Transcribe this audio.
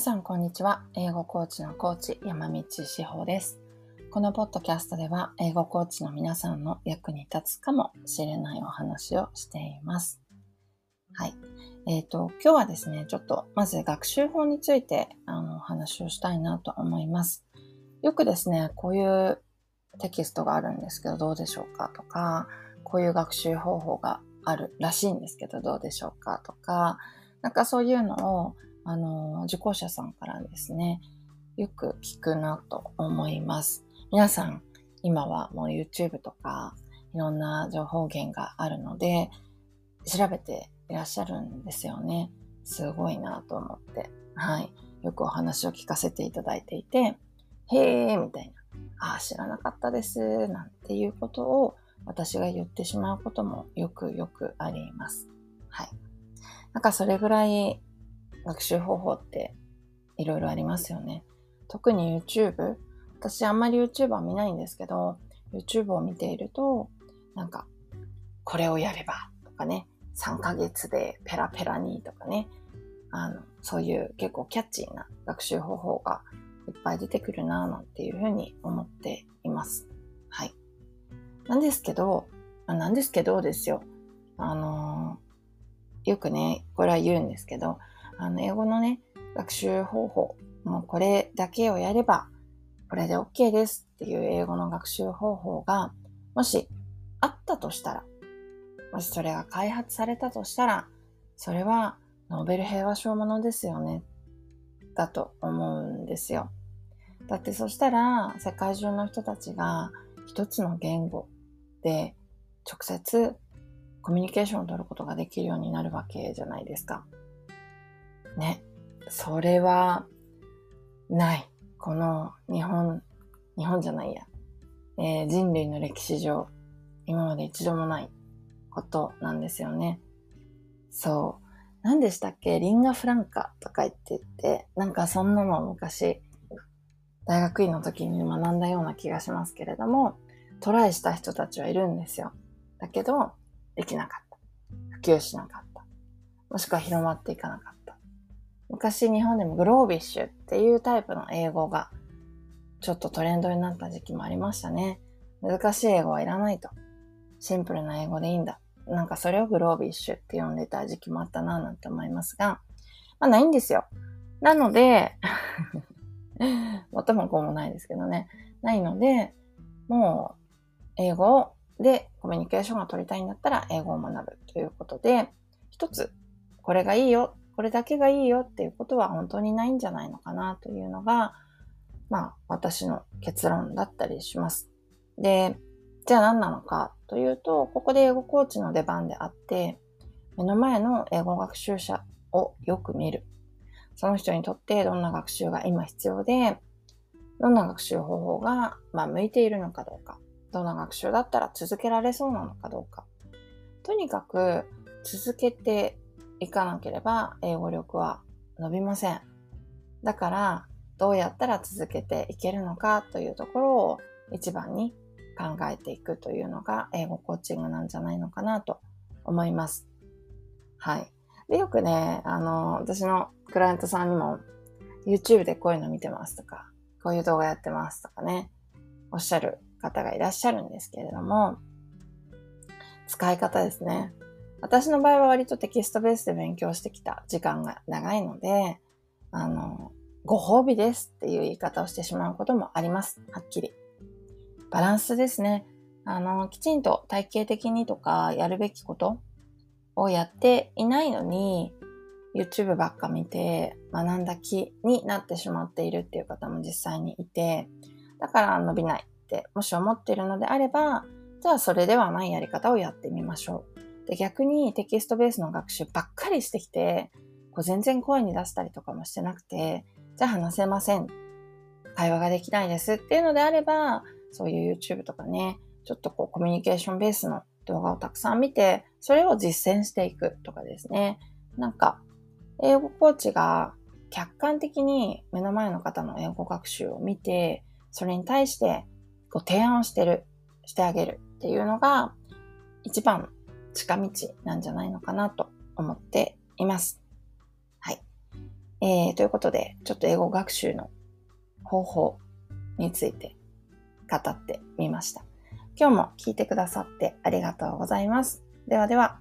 さんこんにちは。英語コーチのコーチ山道志保です。このポッドキャストでは英語コーチの皆さんの役に立つかもしれないお話をしています。はい。えっ、ー、と、今日はですね、ちょっとまず学習法についてあのお話をしたいなと思います。よくですね、こういうテキストがあるんですけどどうでしょうかとか、こういう学習方法があるらしいんですけどどうでしょうかとか、なんかそういうのをあの、受講者さんからですね、よく聞くなと思います。皆さん、今はもう YouTube とか、いろんな情報源があるので、調べていらっしゃるんですよね。すごいなと思って。はい。よくお話を聞かせていただいていて、へーみたいな。ああ、知らなかったです。なんていうことを私が言ってしまうこともよくよくあります。はい。なんかそれぐらい学習方法っていろいろありますよね。特に YouTube。私あんまり YouTube は見ないんですけど、YouTube を見ていると、なんか、これをやればとかね、3ヶ月でペラペラにとかね、あの、そういう結構キャッチーな学習方法がいっぱい出てくるなぁなんていうふうに思っています。はい。なんですけど、なんですけどですよ。あのー、よくね、これは言うんですけど、あの、英語のね、学習方法、もうこれだけをやれば、これで OK ですっていう英語の学習方法が、もしあったとしたら、もしそれが開発されたとしたら、それはノーベル平和賞ものですよね。だと思うんですよ。だってそしたら世界中の人たちが一つの言語で直接コミュニケーションを取ることができるようになるわけじゃないですか。ね。それは、ない。この日本、日本じゃないや。えー、人類の歴史上、今まで一度もないことなんですよね。そう。何でしたっけ？リンガフランカとか言って言って、なんかそんなの昔、大学院の時に学んだような気がしますけれども、トライした人たちはいるんですよ。だけど、できなかった。普及しなかった。もしくは広まっていかなかった。昔日本でもグロービッシュっていうタイプの英語がちょっとトレンドになった時期もありましたね。難しい英語はいらないと。シンプルな英語でいいんだ。なんかそれをグロービッシュって呼んでた時期もあったなぁなんて思いますが、まあないんですよ。なので、もともこうもないですけどね。ないので、もう英語でコミュニケーションが取りたいんだったら英語を学ぶということで、一つこれがいいよこれだけがいいよっていうことは本当にないんじゃないのかなというのが、まあ私の結論だったりします。で、じゃあ何なのかというと、ここで英語コーチの出番であって、目の前の英語学習者をよく見る。その人にとってどんな学習が今必要で、どんな学習方法が、まあ、向いているのかどうか、どんな学習だったら続けられそうなのかどうか。とにかく続けていかなければ英語力は伸びません。だから、どうやったら続けていけるのかというところを一番に考えていくというのが英語コーチングなんじゃないのかなと思います。はい。で、よくね、あの、私のクライアントさんにも YouTube でこういうの見てますとか、こういう動画やってますとかね、おっしゃる方がいらっしゃるんですけれども、使い方ですね。私の場合は割とテキストベースで勉強してきた時間が長いので、あの、ご褒美ですっていう言い方をしてしまうこともあります。はっきり。バランスですね。あの、きちんと体系的にとかやるべきことをやっていないのに、YouTube ばっか見て学んだ気になってしまっているっていう方も実際にいて、だから伸びないってもし思っているのであれば、じゃあそれではないやり方をやってみましょう。で逆にテキストベースの学習ばっかりしてきて、こう全然声に出したりとかもしてなくて、じゃあ話せません。会話ができないですっていうのであれば、そういう YouTube とかね、ちょっとこうコミュニケーションベースの動画をたくさん見て、それを実践していくとかですね。なんか、英語コーチが客観的に目の前の方の英語学習を見て、それに対してこう提案をしてる、してあげるっていうのが一番近道なんじゃないのかなと思っています。はい。えー、ということで、ちょっと英語学習の方法について語ってみました。今日も聞いてくださってありがとうございます。ではでは。